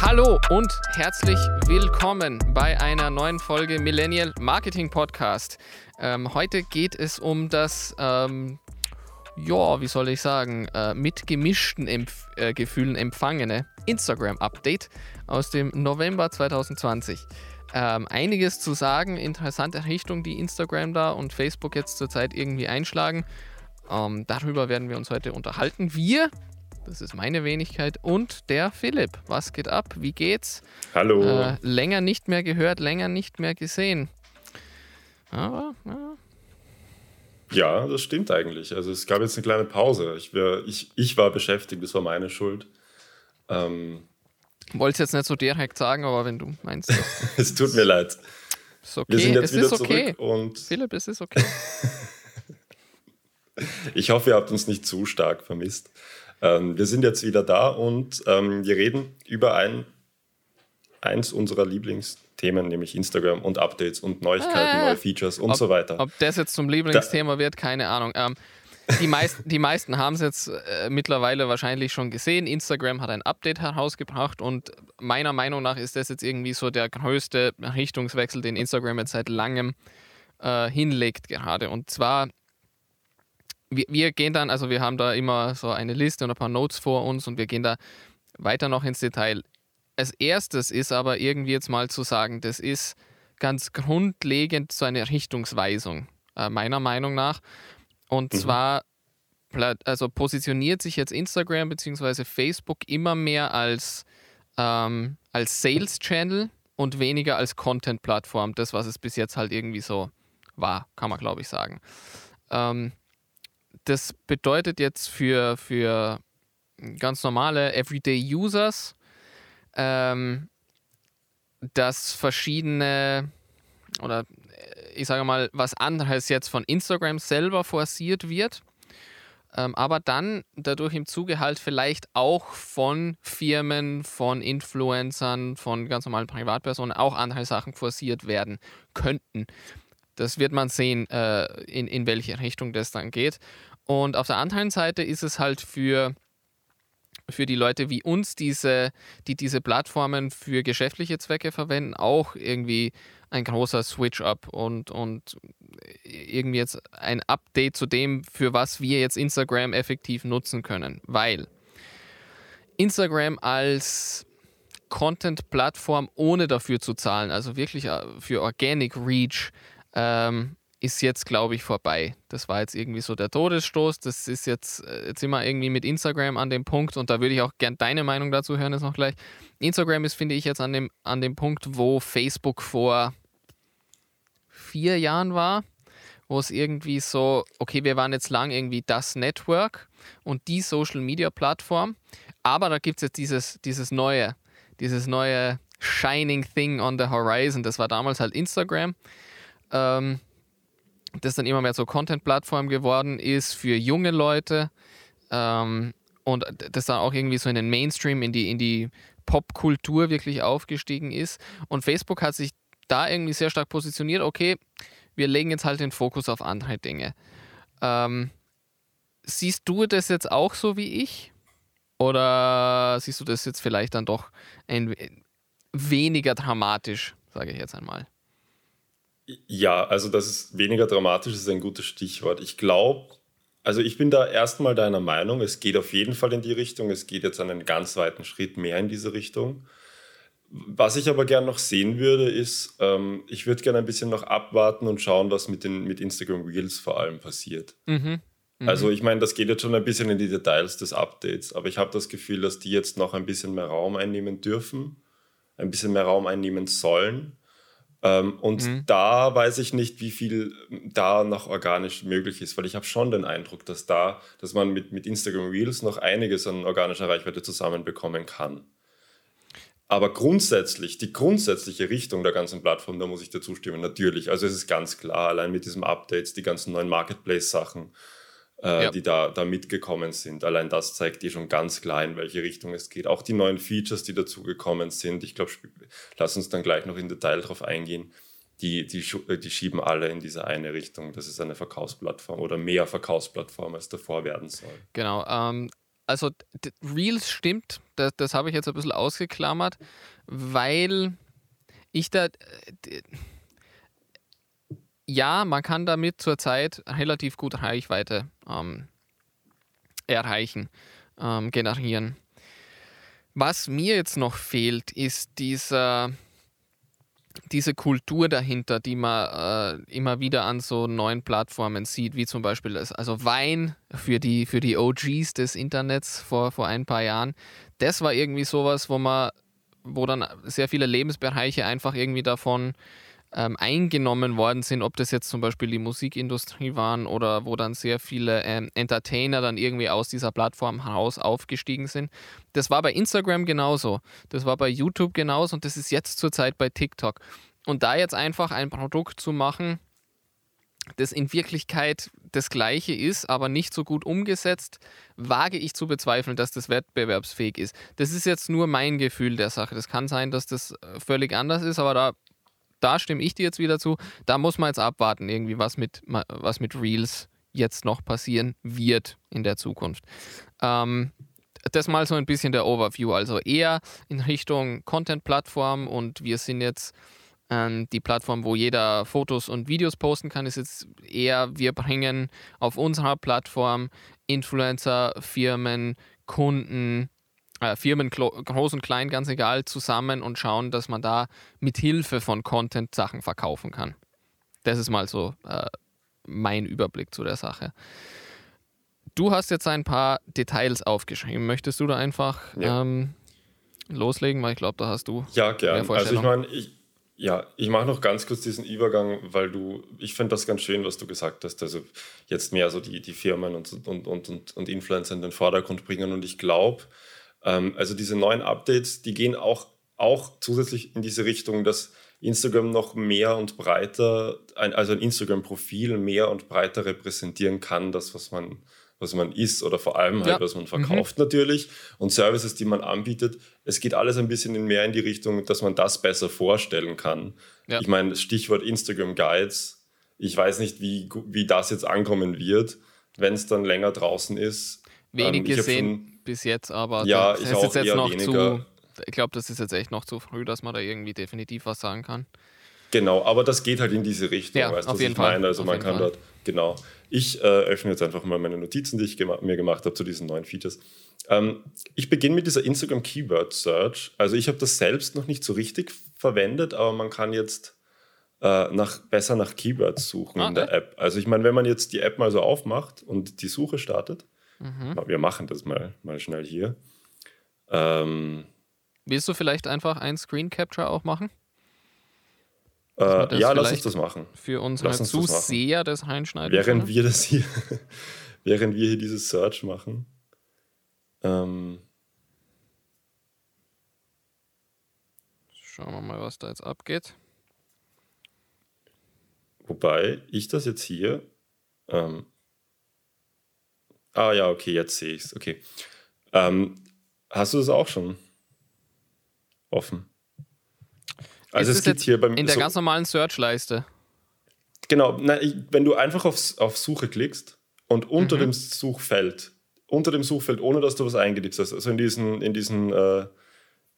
Hallo und herzlich willkommen bei einer neuen Folge Millennial Marketing Podcast. Ähm, heute geht es um das, ähm, ja, wie soll ich sagen, äh, mit gemischten Empf äh, Gefühlen empfangene Instagram-Update aus dem November 2020. Ähm, einiges zu sagen, interessante Richtung, die Instagram da und Facebook jetzt zurzeit irgendwie einschlagen. Ähm, darüber werden wir uns heute unterhalten. Wir, das ist meine Wenigkeit, und der Philipp. Was geht ab? Wie geht's? Hallo. Äh, länger nicht mehr gehört, länger nicht mehr gesehen. Aber, ja. Ja, das stimmt eigentlich. Also es gab jetzt eine kleine Pause. Ich, wär, ich, ich war beschäftigt, das war meine Schuld. Ähm, Wollte es jetzt nicht so direkt sagen, aber wenn du meinst, es tut mir leid. ist okay. Wir sind jetzt es wieder ist okay. zurück und Philipp, es ist okay. ich hoffe, ihr habt uns nicht zu stark vermisst. Ähm, wir sind jetzt wieder da und ähm, wir reden über ein, eins unserer Lieblingsthemen, nämlich Instagram und Updates und Neuigkeiten, Ah. neue Features und ob, so weiter. Ob das jetzt zum Lieblingsthema wird, keine Ahnung. Ähm, die, meisten, die meisten haben es jetzt äh, mittlerweile wahrscheinlich schon gesehen. Instagram hat ein Update herausgebracht und meiner Meinung nach ist das jetzt irgendwie so der größte Richtungswechsel, den Instagram jetzt seit langem äh, hinlegt gerade. Und zwar, wir, wir gehen dann, also wir haben da immer so eine Liste und ein paar Notes vor uns und wir gehen da weiter noch ins Detail. Als erstes ist aber irgendwie jetzt mal zu sagen, das ist ganz grundlegend so eine Richtungsweisung, äh, meiner Meinung nach. Und Mhm. zwar also positioniert sich jetzt Instagram bzw. Facebook immer mehr als, ähm, als Sales-Channel und weniger als Content-Plattform. Das, was es bis jetzt halt irgendwie so war, kann man glaube ich sagen. Ähm, das bedeutet jetzt für, für ganz normale Everyday Users, ähm, dass verschiedene oder äh, ich sage mal, was anderes jetzt von Instagram selber forciert wird, ähm, aber dann dadurch im Zuge halt vielleicht auch von Firmen, von Influencern, von ganz normalen Privatpersonen auch andere Sachen forciert werden könnten. Das wird man sehen, äh, in, in welche Richtung das dann geht. Und auf der anderen Seite ist es halt für, für die Leute wie uns, diese, die diese Plattformen für geschäftliche Zwecke verwenden, auch irgendwie ein großer Switch-up und, und irgendwie jetzt ein Update zu dem, für was wir jetzt Instagram effektiv nutzen können. Weil Instagram als Content-Plattform ohne dafür zu zahlen, also wirklich äh, für Organic Reach, ähm, ist jetzt, glaube ich, vorbei. Das war jetzt irgendwie so der Todesstoß. Das ist jetzt, äh, jetzt sind irgendwie mit Instagram an dem Punkt und da würde ich auch gern deine Meinung dazu hören, jetzt noch gleich. Instagram ist, finde ich, jetzt an dem, an dem Punkt, wo Facebook vor vier Jahren war, wo es irgendwie so, okay, wir waren jetzt lang irgendwie das Network und die Social Media Plattform, aber da gibt es jetzt dieses, dieses neue, dieses neue Shining Thing on the Horizon. Das war damals halt Instagram. Ähm, das dann immer mehr so Content-Plattform geworden ist für junge Leute ähm, und das dann auch irgendwie so in den Mainstream, in die, in die Popkultur wirklich aufgestiegen ist. Und Facebook hat sich da irgendwie sehr stark positioniert, okay, wir legen jetzt halt den Fokus auf andere Dinge. Ähm, siehst du das jetzt auch so wie ich? Oder siehst du das jetzt vielleicht dann doch ein, weniger dramatisch, sage ich jetzt einmal? Ja, also das ist weniger dramatisch, ist ein gutes Stichwort. Ich glaube, also ich bin da erstmal deiner Meinung, es geht auf jeden Fall in die Richtung, es geht jetzt einen ganz weiten Schritt mehr in diese Richtung. Was ich aber gern noch sehen würde, ist, ähm, ich würde gerne ein bisschen noch abwarten und schauen, was mit, den, mit Instagram Reels vor allem passiert. Mhm. Mhm. Also ich meine, das geht jetzt schon ein bisschen in die Details des Updates, aber ich habe das Gefühl, dass die jetzt noch ein bisschen mehr Raum einnehmen dürfen, ein bisschen mehr Raum einnehmen sollen. Ähm, und Mhm. da weiß ich nicht, wie viel da noch organisch möglich ist, weil ich habe schon den Eindruck, dass da, dass man mit, mit Instagram Reels noch einiges an organischer Reichweite zusammenbekommen kann. Aber grundsätzlich, die grundsätzliche Richtung der ganzen Plattform, da muss ich dir zustimmen, natürlich. Also es ist ganz klar, allein mit diesem Updates, die ganzen neuen Marketplace-Sachen, äh, Ja. die da, da mitgekommen sind. Allein das zeigt dir schon ganz klar, in welche Richtung es geht. Auch die neuen Features, die dazugekommen sind, ich glaube, lass uns dann gleich noch in Detail drauf eingehen, die, die, äh, die schieben alle in diese eine Richtung. Das ist eine Verkaufsplattform oder mehr Verkaufsplattform als davor werden soll. Genau. Ähm, also Reels stimmt, das, das habe ich jetzt ein bisschen ausgeklammert, weil ich da. Ja, man kann damit zurzeit relativ gut Reichweite ähm, erreichen, ähm, generieren. Was mir jetzt noch fehlt, ist dieser diese Kultur dahinter, die man äh, immer wieder an so neuen Plattformen sieht, wie zum Beispiel das, also Wein für die, für die OGs des Internets vor, vor ein paar Jahren, das war irgendwie sowas, wo man, wo dann sehr viele Lebensbereiche einfach irgendwie davon ähm, eingenommen worden sind, ob das jetzt zum Beispiel die Musikindustrie waren oder wo dann sehr viele ähm, Entertainer dann irgendwie aus dieser Plattform heraus aufgestiegen sind. Das war bei Instagram genauso, das war bei YouTube genauso und das ist jetzt zurzeit bei TikTok. Und da jetzt einfach ein Produkt zu machen, das in Wirklichkeit das gleiche ist, aber nicht so gut umgesetzt, wage ich zu bezweifeln, dass das wettbewerbsfähig ist. Das ist jetzt nur mein Gefühl der Sache. Das kann sein, dass das äh, völlig anders ist, aber da da stimme ich dir jetzt wieder zu. Da muss man jetzt abwarten, irgendwie, was mit, was mit Reels jetzt noch passieren wird in der Zukunft. Ähm, das mal so ein bisschen der Overview. Also eher in Richtung Content-Plattform und wir sind jetzt ähm, die Plattform, wo jeder Fotos und Videos posten kann, ist jetzt eher, wir bringen auf unserer Plattform Influencer, Firmen, Kunden, äh, Firmen, groß und klein, ganz egal, zusammen und schauen, dass man da mit Hilfe von Content Sachen verkaufen kann. Das ist mal so äh, mein Überblick zu der Sache. Du hast jetzt ein paar Details aufgeschrieben. Möchtest du da einfach ja. ähm, loslegen? Weil ich glaube, da hast du. Ja, gerne. Also ich meine, ich, ja, ich mache noch ganz kurz diesen Übergang, weil du, ich finde das ganz schön, was du gesagt hast. Also jetzt mehr so die, die Firmen und, und, und, und, und Influencer in den Vordergrund bringen. Und ich glaube, ähm, also diese neuen Updates, die gehen auch, auch zusätzlich in diese Richtung, dass Instagram noch mehr und breiter, ein, also ein Instagram-Profil mehr und breiter repräsentieren kann, das, was man, was man ist oder vor allem halt, ja. was man verkauft mhm. natürlich und Services, die man anbietet. Es geht alles ein bisschen mehr in die Richtung, dass man das besser vorstellen kann. Ja. Ich meine, Stichwort Instagram Guides. Ich weiß nicht, wie, wie das jetzt ankommen wird, wenn es dann länger draußen ist. Wenig ähm, gesehen bis jetzt, aber ja, das ich ist jetzt noch weniger. zu. Ich glaube, das ist jetzt echt noch zu früh, dass man da irgendwie definitiv was sagen kann. Genau, aber das geht halt in diese Richtung, ja, weißt du, was ich Fall. meine? Also auf man kann Fall. dort, genau. Ich äh, öffne jetzt einfach mal meine Notizen, die ich gema mir gemacht habe zu diesen neuen Features. Ähm, ich beginne mit dieser Instagram Keyword Search. Also ich habe das selbst noch nicht so richtig verwendet, aber man kann jetzt äh, nach, besser nach Keywords suchen okay. in der App. Also ich meine, wenn man jetzt die App mal so aufmacht und die Suche startet, Mhm. Wir machen das mal, mal schnell hier. Ähm, Willst du vielleicht einfach ein Screen Capture auch machen? Äh, ja, lass uns das machen. Für unsere Zuseher das, das reinschneiden. Während können? wir das hier, während wir hier dieses Search machen. Ähm, Schauen wir mal, was da jetzt abgeht. Wobei ich das jetzt hier ähm, Ah ja, okay, jetzt sehe ich es. Okay. Ähm, hast du das auch schon offen? Also ist es gibt hier beim in der so, ganz normalen Search-Leiste. Genau, na, wenn du einfach auf, auf Suche klickst und unter mhm. dem Suchfeld, unter dem Suchfeld, ohne dass du was eingibst, also in diesen, in diesen, äh,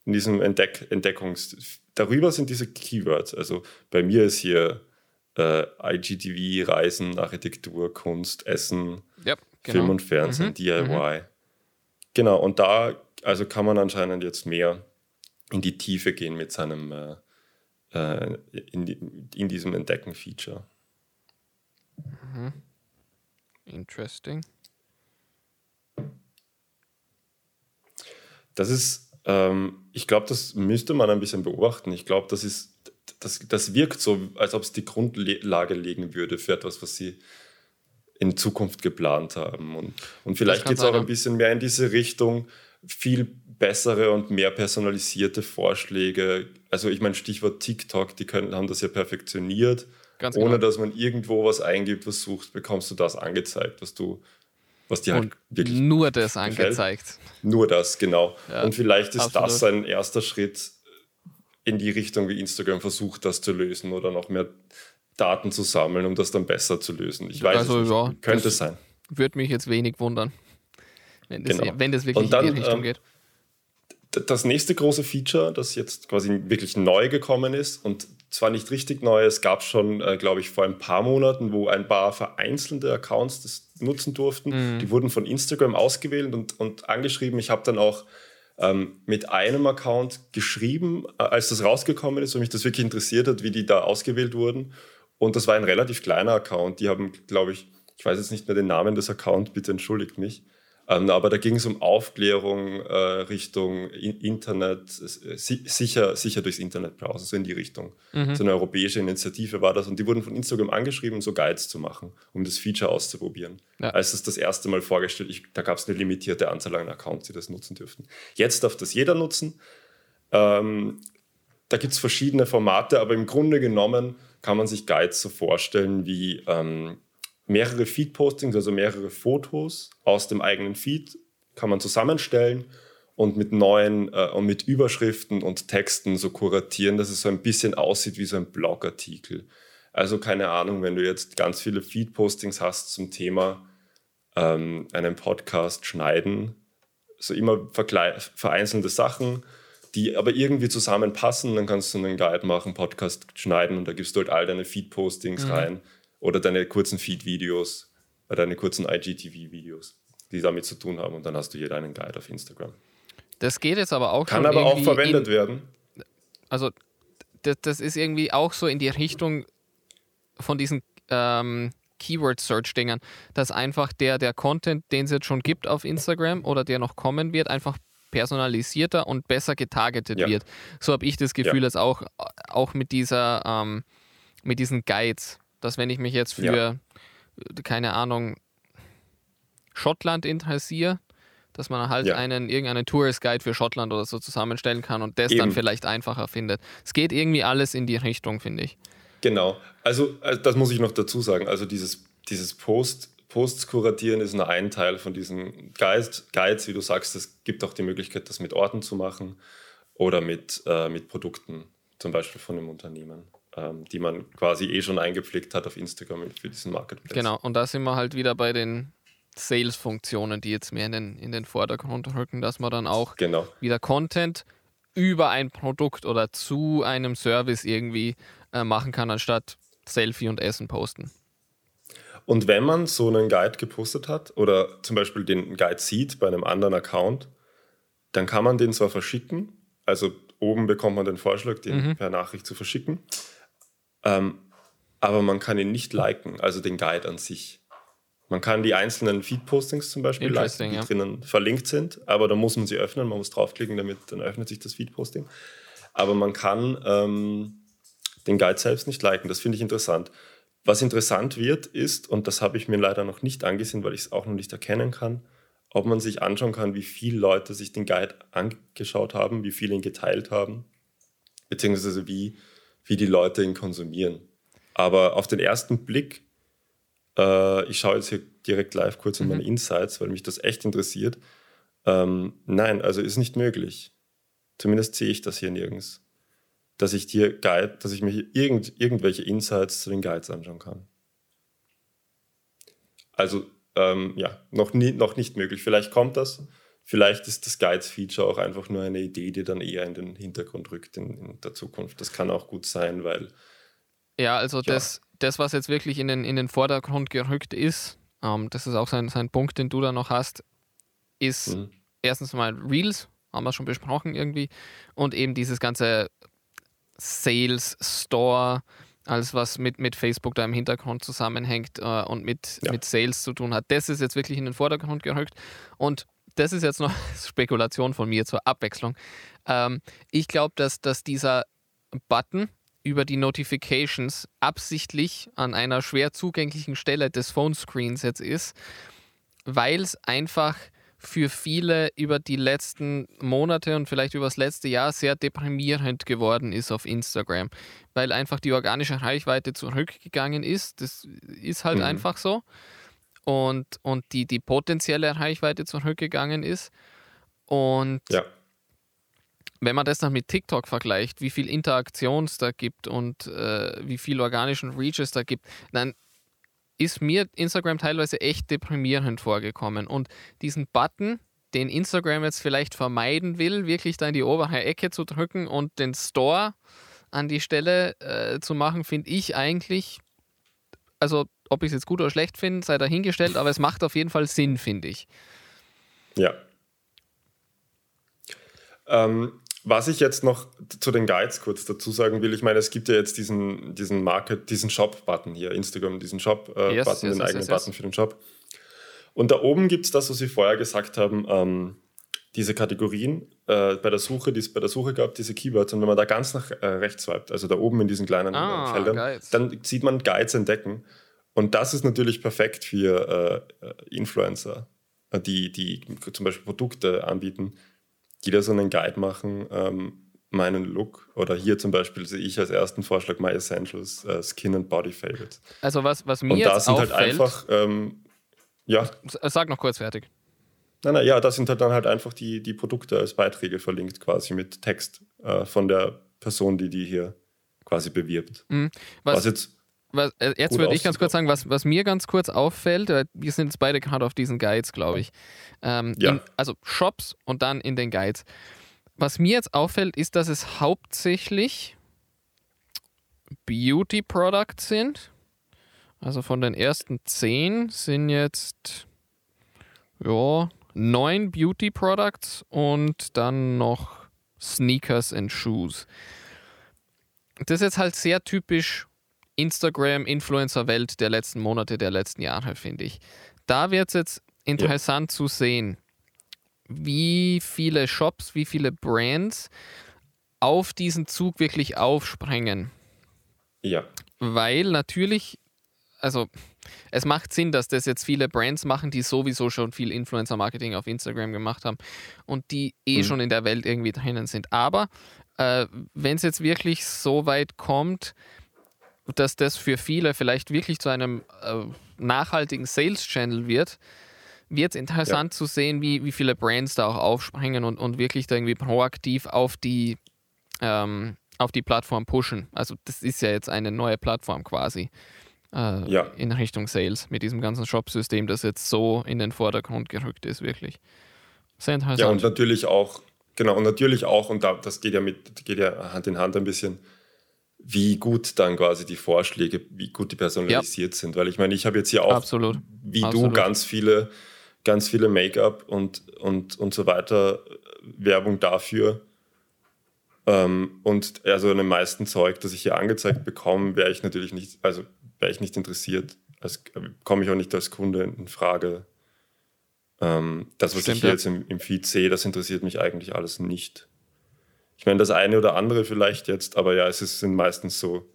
in diesem Entdeck Entdeckungs, darüber sind diese Keywords. Also bei mir ist hier äh, IGTV, Reisen, Architektur, Kunst, Essen, yep. Genau. Film und Fernsehen, mhm. DIY. Mhm. Genau, und da also kann man anscheinend jetzt mehr in die Tiefe gehen mit seinem, äh, äh in, die, in, diesem Entdecken-Feature. Mhm. Interesting. Das ist, ähm, ich glaube, das müsste man ein bisschen beobachten. Ich glaube, das ist, das, das wirkt so, als ob es die Grundlage legen würde für etwas, was sie in Zukunft geplant haben. Und, und vielleicht geht es auch ein bisschen mehr in diese Richtung, viel bessere und mehr personalisierte Vorschläge. Also ich meine, Stichwort TikTok, die können, haben das ja perfektioniert. Ganz Ohne genau. dass man irgendwo was eingibt, was suchst, bekommst du das angezeigt, was du, was dir halt wirklich. Nur das gefällt. angezeigt. Nur das, genau. Ja, und vielleicht ist absolut. das ein erster Schritt in die Richtung, wie Instagram versucht, das zu lösen oder noch mehr Daten zu sammeln, um das dann besser zu lösen. Ich weiß also. Ja, Könnte sein. Würde mich jetzt wenig wundern. wenn, das, genau. wenn das wirklich dann, in die Richtung ähm, geht. Das nächste große Feature, das jetzt quasi wirklich neu gekommen ist und zwar nicht richtig neu, es gab schon, äh, glaube ich, vor ein paar Monaten, wo ein paar vereinzelte Accounts das nutzen durften. Mhm. Die wurden von Instagram ausgewählt und, und angeschrieben. Ich habe dann auch ähm, mit einem Account geschrieben, äh, als das rausgekommen ist, weil mich das wirklich interessiert hat, wie die da ausgewählt wurden. Und das war ein relativ kleiner Account. Die haben, glaube ich, ich weiß jetzt nicht mehr den Namen des Accounts, bitte entschuldigt mich. Ähm, aber da ging es um Aufklärung äh, Richtung Internet, äh, sicher, sicher durchs Internet browsen, so in die Richtung. Mhm. So eine europäische Initiative war das und die wurden von Instagram angeschrieben, so Guides zu machen, um das Feature auszuprobieren. Ja. Als es das erste Mal vorgestellt, ich, da gab es eine limitierte Anzahl an Accounts, die das nutzen dürften. Jetzt darf das jeder nutzen. Ähm, da gibt es verschiedene Formate, aber im Grunde genommen kann man sich Guides so vorstellen wie ähm, mehrere Feed-Postings, also mehrere Fotos aus dem eigenen Feed kann man zusammenstellen und mit neuen äh, und mit Überschriften und Texten so kuratieren, dass es so ein bisschen aussieht wie so ein Blogartikel. Also keine Ahnung, wenn du jetzt ganz viele Feed-Postings hast zum Thema ähm, einen Podcast schneiden, so immer vereinzelte Sachen, die aber irgendwie zusammenpassen, dann kannst du einen Guide machen, Podcast schneiden und da gibst du halt all deine Feed-Postings mhm. rein oder deine kurzen Feed-Videos, äh, deine kurzen IGTV-Videos, die damit zu tun haben. Und dann hast du hier deinen Guide auf Instagram. Das geht jetzt aber auch Kann aber auch verwendet in, werden. Also, das, das, ist irgendwie auch so in die Richtung von diesen ähm, Keyword-Search-Dingern, dass einfach der, der Content, den es jetzt schon gibt auf Instagram oder der noch kommen wird, einfach personalisierter und besser getargetet ja. wird. So habe ich das Gefühl, ja. dass auch, auch mit dieser, ähm, mit diesen Guides, dass wenn ich mich jetzt für, ja. keine Ahnung, Schottland interessiere, dass man halt ja. einen irgendeinen Tourist Guide für Schottland oder so zusammenstellen kann und das Eben. dann vielleicht einfacher findet. Es geht irgendwie alles in die Richtung, finde ich. Genau. Also, also, das muss ich noch dazu sagen. Also dieses, dieses Post, Posts kuratieren ist nur ein Teil von diesen Guides, Guides, wie du sagst. Es gibt auch die Möglichkeit, das mit Orten zu machen oder mit, äh, mit Produkten, zum Beispiel von einem Unternehmen ähm, die man quasi eh schon eingepflegt hat auf Instagram für diesen Marketplace. Genau, und da sind wir halt wieder bei den Sales-Funktionen, die jetzt mehr in den, in den Vordergrund rücken, dass man dann auch genau. wieder Content über ein Produkt oder zu einem Service irgendwie äh, machen kann, anstatt Selfie und Essen posten. Und wenn man so einen Guide gepostet hat oder zum Beispiel den Guide sieht bei einem anderen Account, dann kann man den zwar verschicken, also oben bekommt man den Vorschlag, den mhm. per Nachricht zu verschicken, ähm, aber man kann ihn nicht liken, also den Guide an sich. Man kann die einzelnen Feed-Postings zum Beispiel liken, die ja. drinnen verlinkt sind, aber da muss man sie öffnen, man muss draufklicken, damit dann öffnet sich das Feed-Posting. Aber man kann ähm, den Guide selbst nicht liken, das finde ich interessant. Was interessant wird, ist, und das habe ich mir leider noch nicht angesehen, weil ich es auch noch nicht erkennen kann, ob man sich anschauen kann, wie viele Leute sich den Guide angeschaut haben, wie viele ihn geteilt haben, beziehungsweise wie wie die Leute ihn konsumieren. Aber auf den ersten Blick, äh, ich schaue jetzt hier direkt live kurz in mhm. meine Insights, weil mich das echt interessiert. Ähm, nein, also ist nicht möglich. Zumindest sehe ich das hier nirgends. Dass ich dir Guide, dass ich mir irgend, irgendwelche Insights zu den Guides anschauen kann. Also ähm, ja, noch, nie, noch nicht möglich. Vielleicht kommt das. Vielleicht ist das Guides-Feature auch einfach nur eine Idee, die dann eher in den Hintergrund rückt in, in der Zukunft. Das kann auch gut sein, weil. Ja, also ja. Das, das, was jetzt wirklich in den, in den Vordergrund gerückt ist, ähm, das ist auch sein, sein Punkt, den du da noch hast, ist mhm. erstens mal Reels, haben wir schon besprochen irgendwie, und eben dieses ganze Sales, Store, alles was mit, mit Facebook da im Hintergrund zusammenhängt äh, und mit, ja. mit Sales zu tun hat. Das ist jetzt wirklich in den Vordergrund gerückt. Und das ist jetzt noch Spekulation von mir zur Abwechslung. Ähm, ich glaube, dass, dass dieser Button über die Notifications absichtlich an einer schwer zugänglichen Stelle des Phone-Screens jetzt ist, weil es einfach für viele über die letzten Monate und vielleicht über das letzte Jahr sehr deprimierend geworden ist auf Instagram, weil einfach die organische Reichweite zurückgegangen ist. Das ist halt mhm. einfach so und, und die, die potenzielle Reichweite zurückgegangen ist. Und ja. wenn man das dann mit TikTok vergleicht, wie viel Interaktion es da gibt und äh, wie viel organischen Reach es da gibt, dann ist mir Instagram teilweise echt deprimierend vorgekommen. Und diesen Button, den Instagram jetzt vielleicht vermeiden will, wirklich da in die obere Ecke zu drücken und den Store an die Stelle äh, zu machen, finde ich eigentlich, also ob ich es jetzt gut oder schlecht finde, sei dahingestellt, aber es macht auf jeden Fall Sinn, finde ich. Ja. Ähm, was ich jetzt noch zu den Guides kurz dazu sagen will, ich meine, es gibt ja jetzt diesen, diesen Market, diesen Shop-Button hier, Instagram, diesen Shop-Button, äh, yes, yes, den yes, eigenen Button für den Shop. Und da oben gibt es das, was Sie vorher gesagt haben, ähm, diese Kategorien äh, bei der Suche, die es bei der Suche gab, diese Keywords. Und wenn man da ganz nach äh, rechts swipet, also da oben in diesen kleinen ah, Feldern, Guides. dann sieht man Guides entdecken. Und das ist natürlich perfekt für äh, äh Influencer, äh, die, die zum Beispiel Produkte anbieten, die da so einen Guide machen, ähm, meinen Look. Oder hier zum Beispiel sehe ich als ersten Vorschlag My Essentials, äh, Skin and Body Favorites. Also was, was mir Und da sind halt einfach, ähm, ja. Sag noch kurz fertig. Nein, nein, ja, da sind halt dann halt einfach die, die Produkte als Beiträge verlinkt, quasi mit Text äh, von der Person, die die hier quasi bewirbt. Mhm. Was, was, jetzt. Was, äh, jetzt würde ich ganz kurz sagen, was, was mir ganz kurz auffällt, wir sind jetzt beide gerade auf diesen Guides, glaube ich. Ähm, ja. In, also Shops und dann in den Guides. Was mir jetzt auffällt, ist, dass es hauptsächlich Beauty Products sind. Also von den ersten zehn sind jetzt ja, neun Beauty Products und dann noch Sneakers and Shoes. Das ist jetzt halt sehr typisch Instagram-Influencer-Welt der letzten Monate, der letzten Jahre, finde ich. Da wird es jetzt interessant ja. zu sehen, wie viele Shops, wie viele Brands auf diesen Zug wirklich aufspringen. Ja. Weil natürlich, also es macht Sinn, dass das jetzt viele Brands machen, die sowieso schon viel Influencer-Marketing auf Instagram gemacht haben und die eh mhm. schon in der Welt irgendwie drinnen sind. Aber äh, wenn es jetzt wirklich so weit kommt, dass das für viele vielleicht wirklich zu einem äh, nachhaltigen Sales-Channel wird, wird es interessant ja. zu sehen, wie, wie viele Brands da auch aufspringen und, und wirklich da irgendwie proaktiv auf die, ähm, auf die Plattform pushen. Also das ist ja jetzt eine neue Plattform quasi äh, ja. in Richtung Sales mit diesem ganzen Shop-System, das jetzt so in den Vordergrund gerückt ist, wirklich. Sehr interessant. Ja, und natürlich auch, genau, und natürlich auch, und da, das geht ja mit, geht ja Hand in Hand ein bisschen, wie gut dann quasi die Vorschläge, wie gut die personalisiert ja. sind. Weil ich meine, ich habe jetzt hier auch, Absolut. wie Absolut. du, ganz viele, ganz viele Make-up und, und, und so weiter Werbung dafür. Ähm, und also an dem meisten Zeug, das ich hier angezeigt bekomme, wäre ich natürlich nicht, also wäre ich nicht interessiert. Also komme ich auch nicht als Kunde in Frage. Ähm, das, was Stimmt, ich hier ja. jetzt im, im Feed sehe, das interessiert mich eigentlich alles nicht. Ich meine, das eine oder andere vielleicht jetzt, aber ja, es ist, sind meistens so,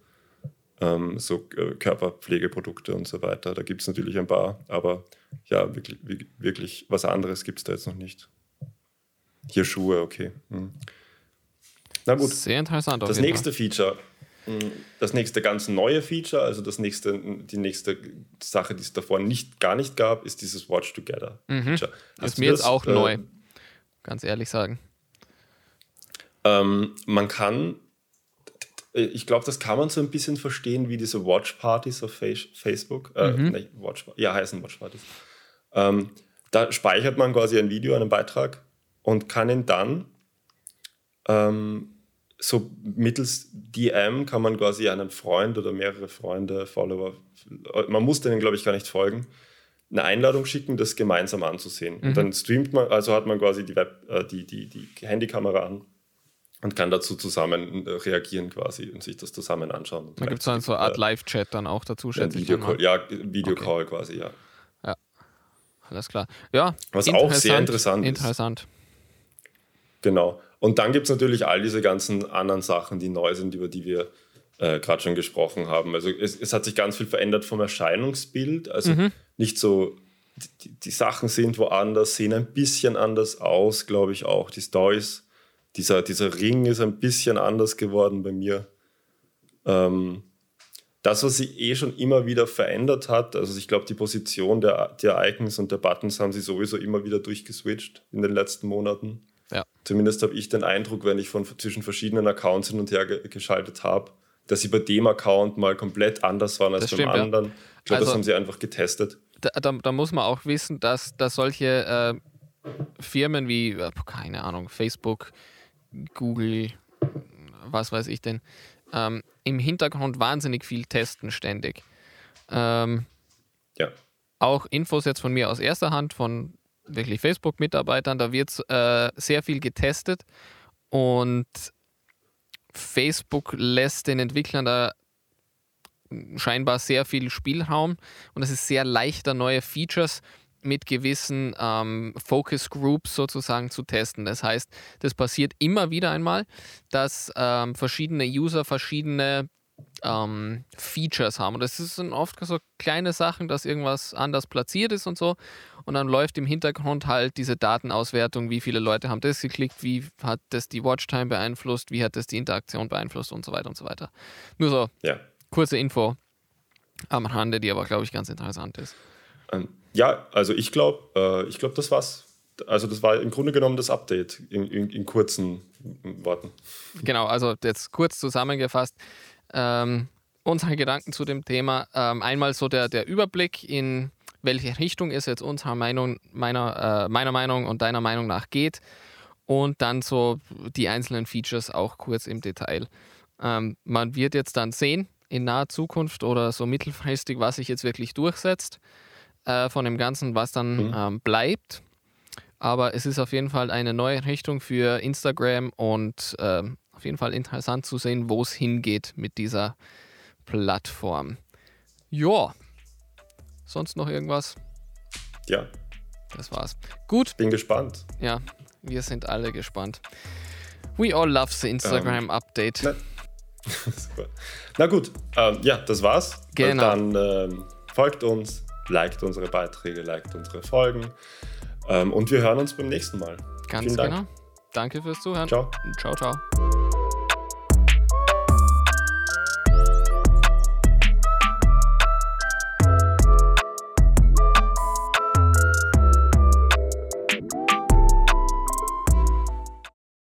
ähm, so äh, Körperpflegeprodukte und so weiter. Da gibt es natürlich ein paar, aber ja, wirklich, wirklich was anderes gibt es da jetzt noch nicht. Hier Schuhe, okay. Hm. Na gut. Sehr interessant. das nächste Fall. Feature das nächste ganz neue Feature, also das nächste, die nächste Sache, die es davor nicht, gar nicht gab, ist dieses Watch Together mhm. Feature. Ist mir jetzt auch äh, neu, ganz ehrlich sagen. Ähm, man kann, ich glaube, das kann man so ein bisschen verstehen wie diese Watch Parties auf Facebook. Äh, mhm. Watch, ja, heißen Watch Parties. Ähm, da speichert man quasi ein Video, einen Beitrag und kann ihn dann ähm, so mittels DM kann man quasi einen Freund oder mehrere Freunde, Follower, man muss denen, glaube ich, gar nicht folgen, eine Einladung schicken, das gemeinsam anzusehen. Mhm. Und dann streamt man, also hat man quasi die, Web, äh, die, die, die Handykamera an und kann dazu zusammen äh, reagieren quasi und sich das zusammen anschauen. Da gibt es dann so eine Art äh, Live-Chat dann auch dazu, schätze ich. Video ja, Videocall okay. quasi, ja. Ja, alles klar. Ja, was auch sehr interessant ist. Interessant. Genau. Und dann gibt es natürlich all diese ganzen anderen Sachen, die neu sind, über die wir äh, gerade schon gesprochen haben. Also es, es, hat sich ganz viel verändert vom Erscheinungsbild. Also mhm. nicht so, die, die, Sachen sind woanders, sehen ein bisschen anders aus, glaube ich auch. Die Stories, dieser, dieser Ring ist ein bisschen anders geworden bei mir. Ähm, das, was sich eh schon immer wieder verändert hat, also ich glaube, die Position der, der Icons und der Buttons haben sie sowieso immer wieder durchgeswitcht in den letzten Monaten. Ja. Zumindest habe ich den Eindruck, wenn ich von zwischen verschiedenen Accounts hin und her ge geschaltet habe, dass sie bei dem Account mal komplett anders waren als Das beim stimmt, ja. anderen. Ich glaube, Also- das haben sie einfach getestet. Da, da, da muss man auch wissen, dass, dass solche äh, Firmen wie, äh, keine Ahnung, Facebook, Google, was weiß ich denn, ähm, im Hintergrund wahnsinnig viel testen ständig. Ähm, Ja. auch Infos jetzt von mir aus erster Hand von wirklich Facebook-Mitarbeitern, da wird äh, sehr viel getestet und Facebook lässt den Entwicklern da scheinbar sehr viel Spielraum und es ist sehr leichter, neue Features mit gewissen ähm, Focus Groups sozusagen zu testen. Das heißt, das passiert immer wieder einmal, dass ähm, verschiedene User verschiedene ähm, Features haben. Und das sind oft so kleine Sachen, dass irgendwas anders platziert ist und so. Und dann läuft im Hintergrund halt diese Datenauswertung, wie viele Leute haben das geklickt, wie hat das die Watchtime beeinflusst, wie hat das die Interaktion beeinflusst und so weiter und so weiter. Nur so Ja. kurze Info am Rande, die aber, glaube ich, ganz interessant ist. Ähm, ja, also ich glaube, äh, ich glaube, das war's. Also das war im Grunde genommen das Update in, in, in kurzen Worten. Genau, also jetzt kurz zusammengefasst. Ähm, unsere Gedanken zu dem Thema. Ähm, einmal so der, der Überblick, in welche Richtung es jetzt unserer Meinung, meiner, äh, meiner Meinung und deiner Meinung nach geht. Und dann so die einzelnen Features auch kurz im Detail. Ähm, man wird jetzt dann sehen, in naher Zukunft oder so mittelfristig, was sich jetzt wirklich durchsetzt äh, von dem Ganzen, was dann Mhm. ähm, bleibt. Aber es ist auf jeden Fall eine neue Richtung für Instagram und ähm, auf jeden Fall interessant zu sehen, wo es hingeht mit dieser Plattform. Ja, sonst noch irgendwas? Ja, Das war's. Gut, bin gespannt. ja, wir sind alle gespannt. We all love the Instagram Update. na- Super. Na gut, ähm, ja, das war's. Genau. Dann ähm, folgt uns, liked unsere Beiträge, liked unsere Folgen. Ähm, und wir hören uns beim nächsten Mal. Ganz Dank. genau. Danke fürs Zuhören. Ciao. Ciao, ciao.